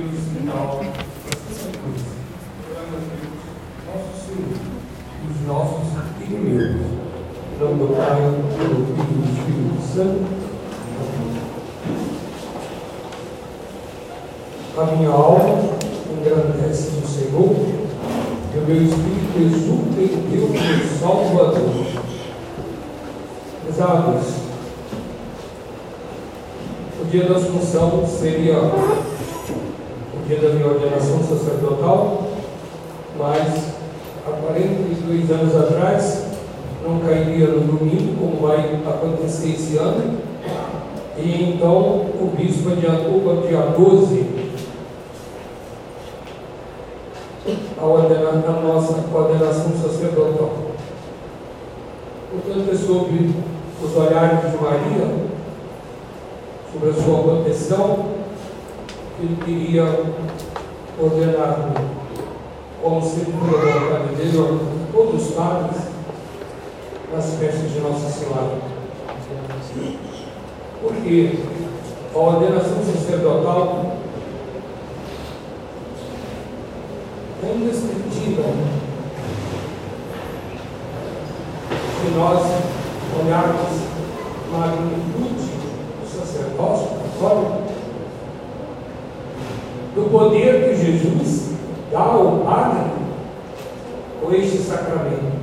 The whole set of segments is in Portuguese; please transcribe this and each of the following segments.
Final essa cruz. Nosso Senhor os nossos inimigos. Nome do Pai, do Filho e Espírito Santo. A minha alma engrandece o Senhor, e o meu espírito exulta em Deus, meu Salvador. Pesados, o dia da Assunção seria dia da minha ordenação sacerdotal, mas há 42 anos atrás não cairia no domingo, como vai acontecer esse ano, e então o bispo adiantou dia 12 a, ordena, a nossa ordenação sacerdotal. Portanto, é sobre os olhares de Maria, sobre a sua proteção, ele queria ordenar como sempre foi a vontade dele, todos os padres, nas festas de Nossa Senhora. Porque a ordenação sacerdotal é indescritível se nós olharmos a magnitude do sacerdócio católico, do poder que Jesus dá ao Padre com este sacramento.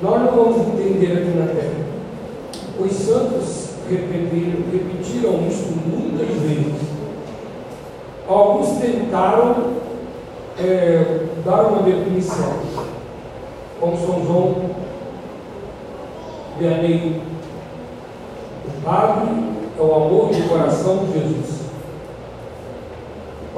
Nós não vamos entender aqui na terra. Os santos repetiram, repetiram isso muitas vezes. Alguns tentaram é, dar uma definição, como São João Vianney, o Padre é o amor do coração de Jesus.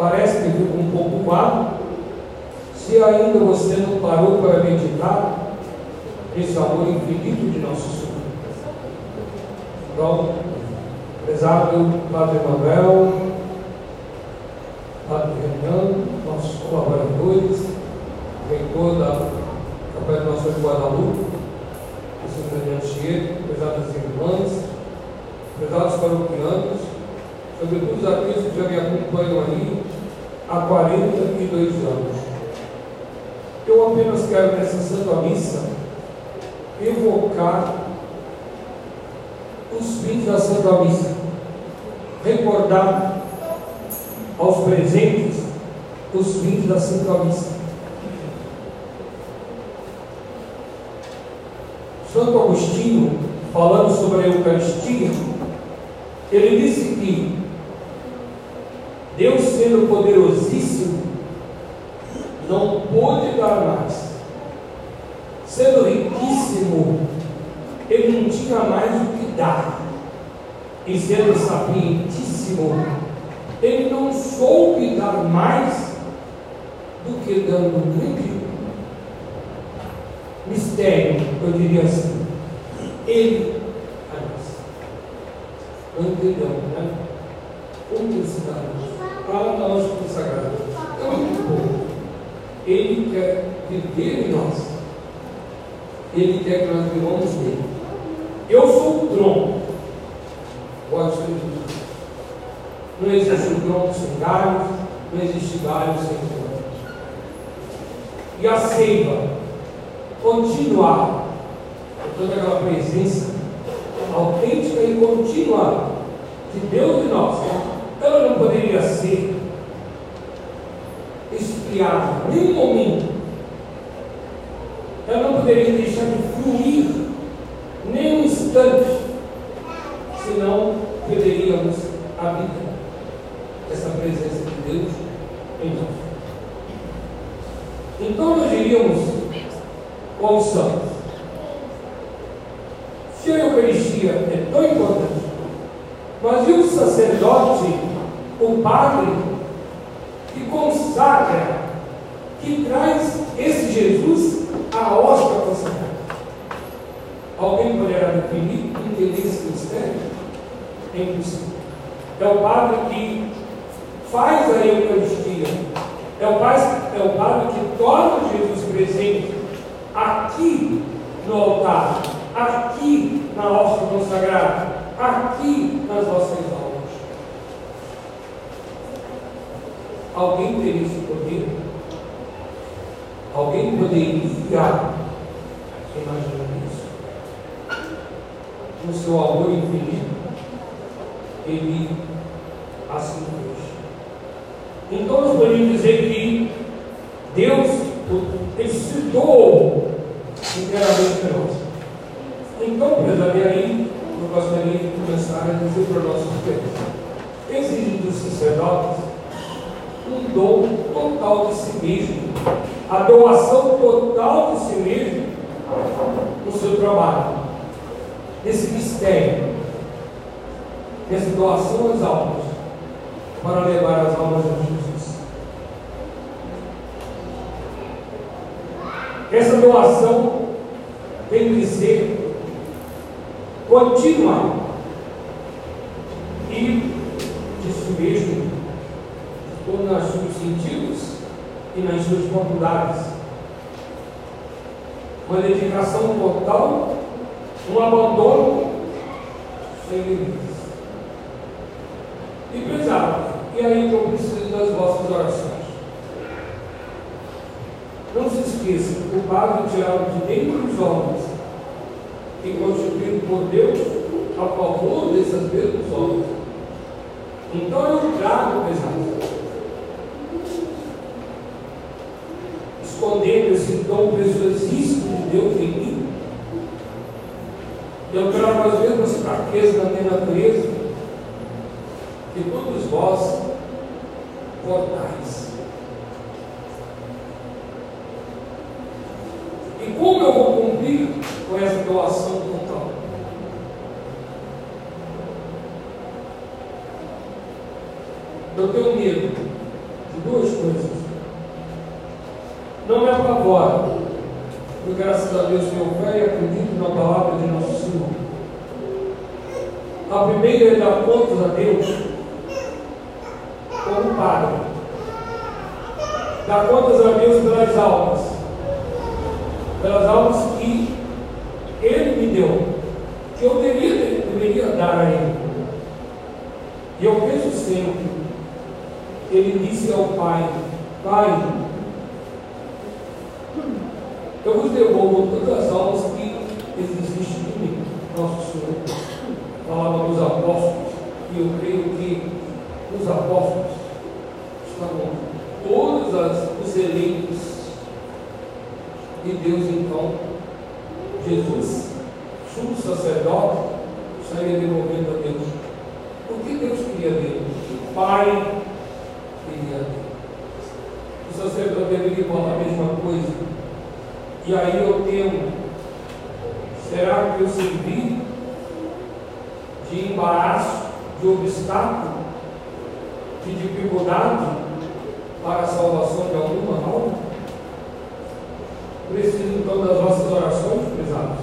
Parece que fica um pouco vago. Se ainda você não parou para meditar esse amor infinito de nosso Senhor. Então, prezado Padre Manuel, Padre Renan, nossos colaboradores, reitor da Capela de Nossa de Guadalupe, o Chiego, prezadas irmãs, prezados paroquianos, sobretudo aqueles que já me acompanham aí há 42 anos. Eu apenas quero nessa Santa Missa evocar os fins da Santa Missa, recordar aos presentes os fins da Santa Missa. Santo Agostinho, falando sobre a Eucaristia, ele disse que sendo poderosíssimo, não pôde dar mais. Sendo riquíssimo, ele não tinha mais o que dar. E sendo sapientíssimo, ele não soube dar mais do que dando grande mistério, eu diria assim. Ele, aliás, não entendemos, né? Humildade para nós consagrados. É muito bom. Ele quer viver em nós. Ele quer que nós vivamos nele. Eu sou o tronco. Gosto de Não existe um tronco sem galhos, não existe galho sem tronco. E a seiva continuar toda aquela presença autêntica e contínua de Deus em nós, ela não poderia ser esfriada em nenhum momento. Ela não poderia deixar de fluir nem um instante, senão perderíamos a vida, essa presença de Deus em nós. Então nós diríamos aos santos, se a Eucaristia é tão importante, mas e o sacerdote, o padre, que consagra, que traz esse Jesus à hóstia consagrada? Alguém poderá definir, entender esse mistério? É impossível. É o padre que faz a Eucaristia. É o, padre, é padre que torna Jesus presente aqui no altar, aqui na hóstia consagrada, aqui nas vossas almas. Alguém teria esse poder? Alguém poderia imaginar isso? No seu amor infinito, ele assim fez. Então nós podemos dizer que Deus doou inteiramente para nós. Então, prezaria aí, eu gostaria de começar a dizer para nossos filhos. Exige dos sacerdotes um dom total de si mesmo, a doação total de si mesmo no seu trabalho, nesse mistério, nessa doação às almas, para levar as almas a Jesus. Essa doação tem que ser contínua e de si mesmo nos seus sentidos e nas suas faculdades. Uma dedicação total, um abandono sem limites. E pesado, e aí que eu preciso das vossas orações. Não se esqueça, o Padre tirado de dentro dos homens e constituído por Deus a favor desses mesmos homens. Então eu trago, pesado, escondendo esse dom preciosíssimo de Deus em mim. Eu trago as mesmas fraquezas da minha natureza que todos vós portais. E como eu vou cumprir com essa doação total? Eu tenho medo de duas coisas não me apavora, porque graças a Deus tenho fé e acredito na palavra de nosso Senhor. Primeira é dar contas a Deus como Padre. Dar contas a Deus pelas almas, pelas almas que Ele me deu, que eu deveria, deveria dar a Ele. E eu penso sempre, Ele disse ao Pai, Pai, eu vos devolvo todas as almas que existem em mim. Nosso Senhor falava dos apóstolos, e eu creio que os apóstolos estavam todos as, os eleitos de Deus, então, Jesus, sumo sacerdote, estaria devolvendo a Deus. O que Deus queria dele? Pai queria dele. O sacerdote deveria falar a mesma coisa e aí eu temo, será que eu servi embaraço, de obstáculo, de dificuldade para a salvação de alguma alma? Preciso então das vossas orações, pesados.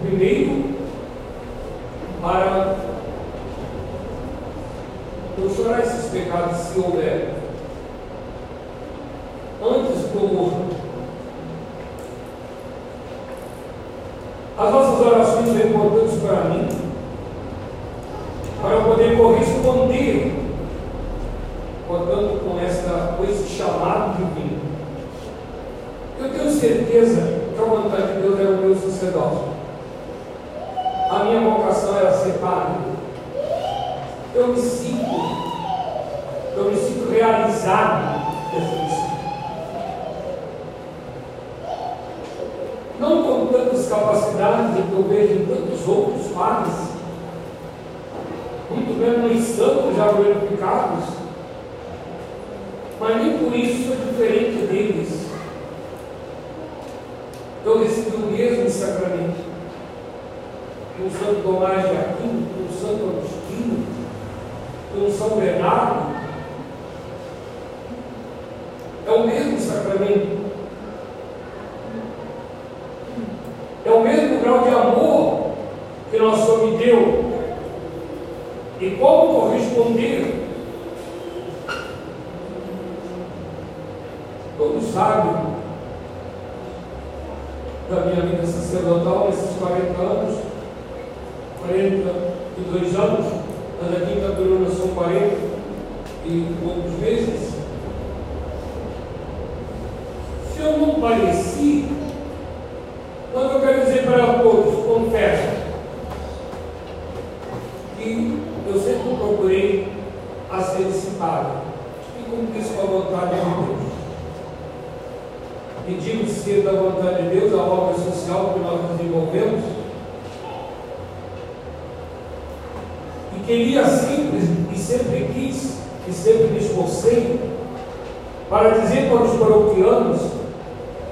Primeiro, para chorar esses pecados se houver. Antes morra As nossas orações são importantes para mim, para poder corresponder, portanto, com, essa, com esse chamado divino. Eu tenho certeza que a vontade de Deus é o meu sacerdote. A minha vocação era ser padre. Eu me sinto, eu me sinto realizado nessa missão. não com tantas capacidades que eu vejo em tantos outros padres, muito menos santos já glorificados, mas nem por isso sou diferente deles. Eu recebi o mesmo sacramento que o Santo Tomás de Aquino, que Santo Agostinho, que o São Bernardo. É o mesmo sacramento. É o mesmo grau de amor que nosso Senhor me deu. E como corresponder? Todos sabem da minha vida sacerdotal nesses 40 anos, 42 anos, mas aqui em Catarina são 40. e outros meses, se eu não pareci, então eu quero dizer para todos, confesso, que eu sempre procurei a ser dissipado e cumprir com a vontade de Deus. Pedimos ser da vontade de Deus a obra social que nós desenvolvemos e sempre e sempre quis e sempre me esforcei para dizer para os paroquianos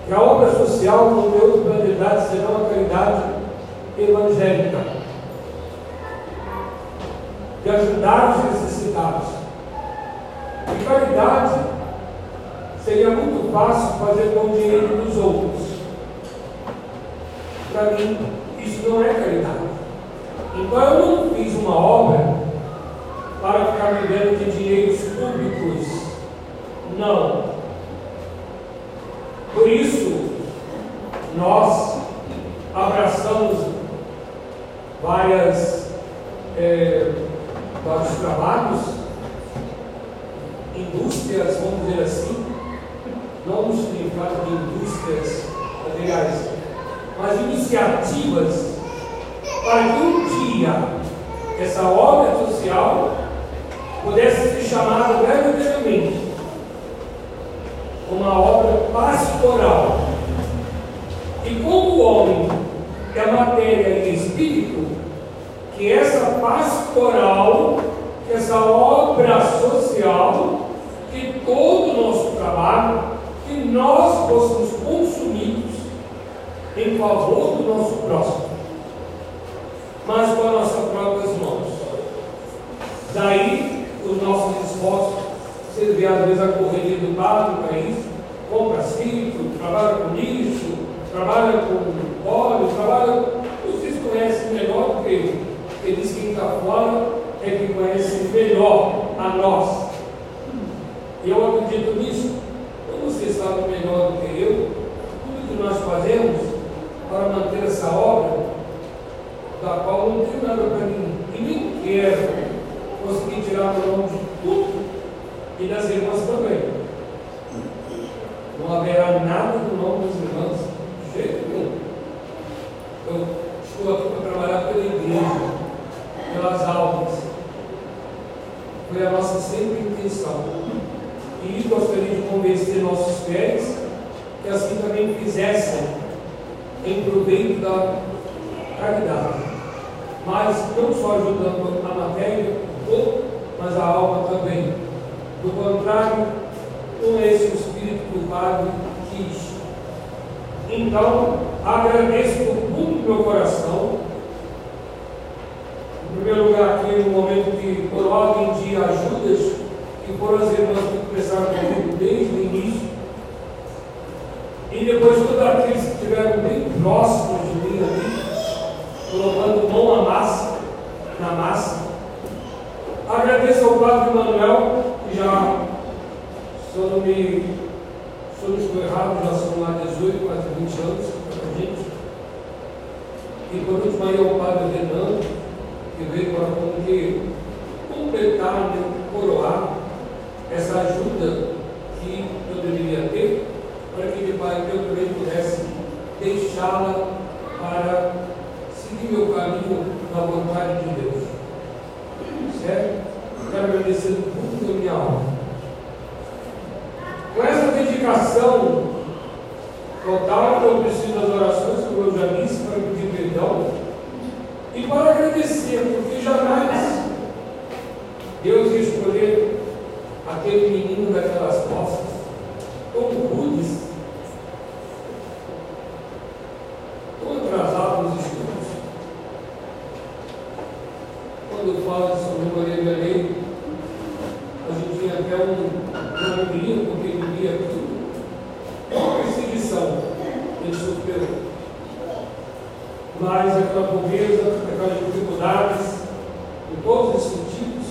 que a obra social não tem outra finalidade senão a caridade evangélica de ajudar os necessitados. E caridade seria muito fácil fazer com o dinheiro dos outros. Para mim, isso não é caridade. Então eu não fiz uma obra para ficar vivendo de dinheiros públicos. Não. Por isso, nós abraçamos várias, é, vários trabalhos, indústrias, vamos dizer assim, não no significado de indústrias materiais, mas iniciativas para que um dia essa obra social pudesse ser chamada verdadeiramente uma obra pastoral. E como o homem é matéria e espírito, que essa pastoral, que essa obra social, que todo o nosso trabalho, que nós fôssemos consumidos em favor do nosso próximo, mas com a nossa próprias mãos. Daí os nossos esforços, vê às vezes a correria do padre para isso, compra cinto, trabalha com lixo, trabalha com óleo, trabalha. Vocês conhecem melhor do que eu, porque diz que quem está fora é que conhece melhor a nós. E eu acredito nisso. Como você sabe melhor do que eu, tudo que nós fazemos para manter essa obra, da qual não tenho nada para mim, e nem quero consegui tirar o nome de tudo e das irmãs também. Não haverá nada do nome das irmãs, de jeito nenhum. Eu estou aqui para trabalhar pela igreja, pelas almas. Foi a nossa sempre intenção. E gostaria de convencer nossos fiéis que assim também fizessem em proveito da caridade. Mas não só ajudando a matéria, mas a alma também. Do contrário, não é esse o espírito que o Padre quis. Então, agradeço por fundo do meu coração. Em primeiro lugar, aqui no momento que por ordem de ajudas, que foram as irmãs que começaram comigo desde o início. E depois todos aqueles que estiveram bem próximos de mim ali, colocando mão à massa, na massa, Agradeço ao Padre Manuel, que já, se eu não me, se estou errado, já são lá 18, quase 20 anos com a gente. E por último aí ao Padre Renan, que veio para como que completar, né, coroar a pobreza, daquelas dificuldades, em todos os sentidos.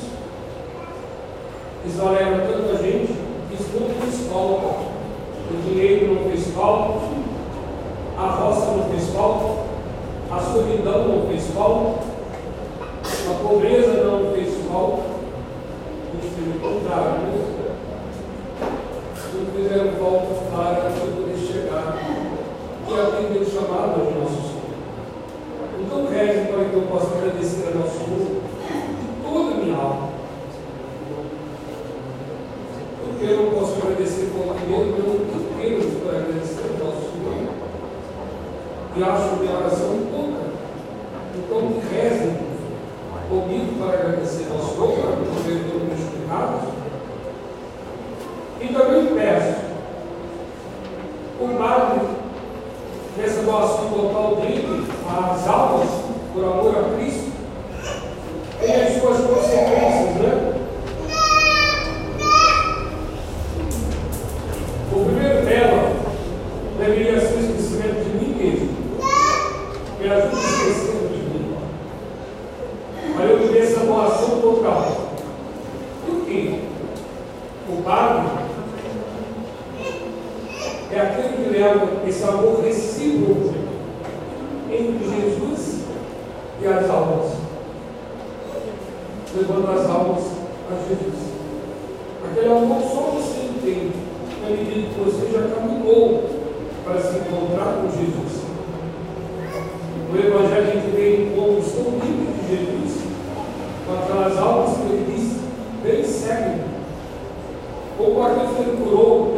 Isso alegra tanta gente que isso não fez falta. O dinheiro não fez falta, a roça não fez falta, a solidão não fez falta, a pobreza não fez falta, muito o contrário, né? não fizeram falta para poder chegar e atender o chamada de nossos então, grande ao qual eu posso agradecer a nosso Senhor de toda a minha alma. Porque eu não posso agradecer com a minha, eu não tenho para agradecer ao nosso Senhor. E acho que a oração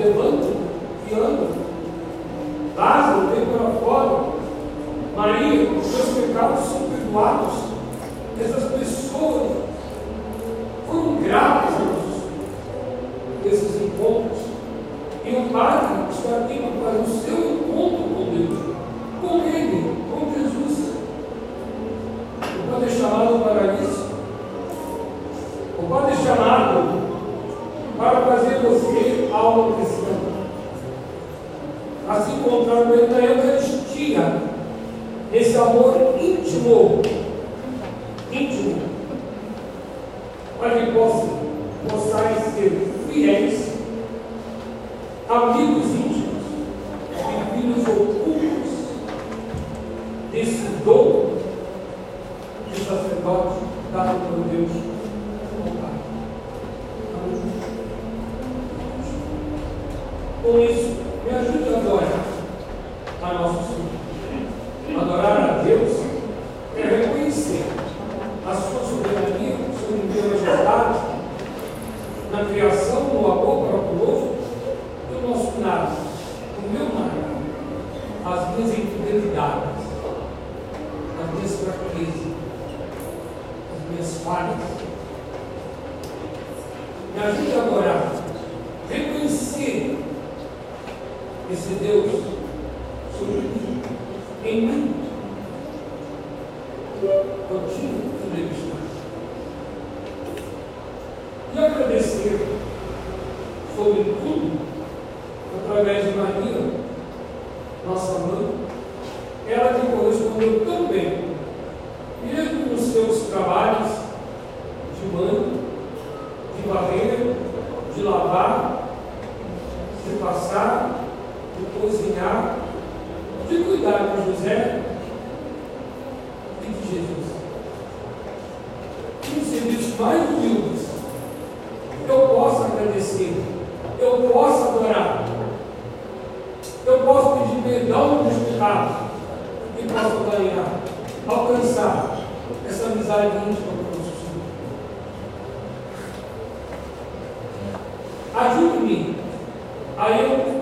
levanto e anda, Lázaro vem para fora. Maria, os seus pecados são perdoados. Essas pessoas foram graves, Jesus desses encontros. E o Padre está aqui para o seu encontro com Deus, com Ele, com Jesus. O Padre chamado para isso. O Padre chamado para fazer você. Paulo cristã. Assim, encontrando o Evangelho, que existia esse amor íntimo criação nossa mãe, ela que correspondeu tão ajude-me. Aí eu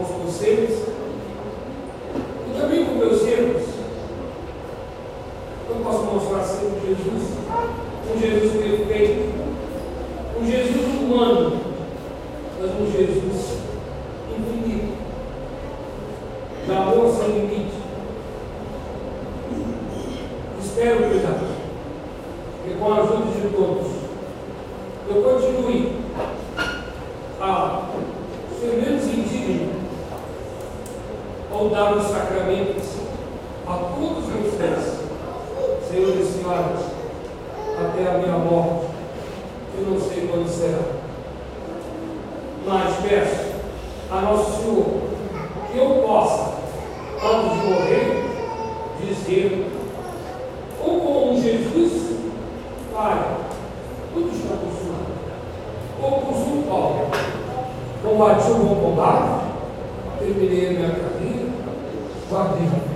aos conselhos e também com meus erros. Eu posso mostrar sempre Jesus, com Jesus a minha morte, que não sei quando será. Mas peço a Nosso Senhor que eu possa, antes de morrer, dizer, ou com Jesus, Pai, tudo está consumado. Ou com São Paulo, combati o bom combate, terminei a minha carreira, guardei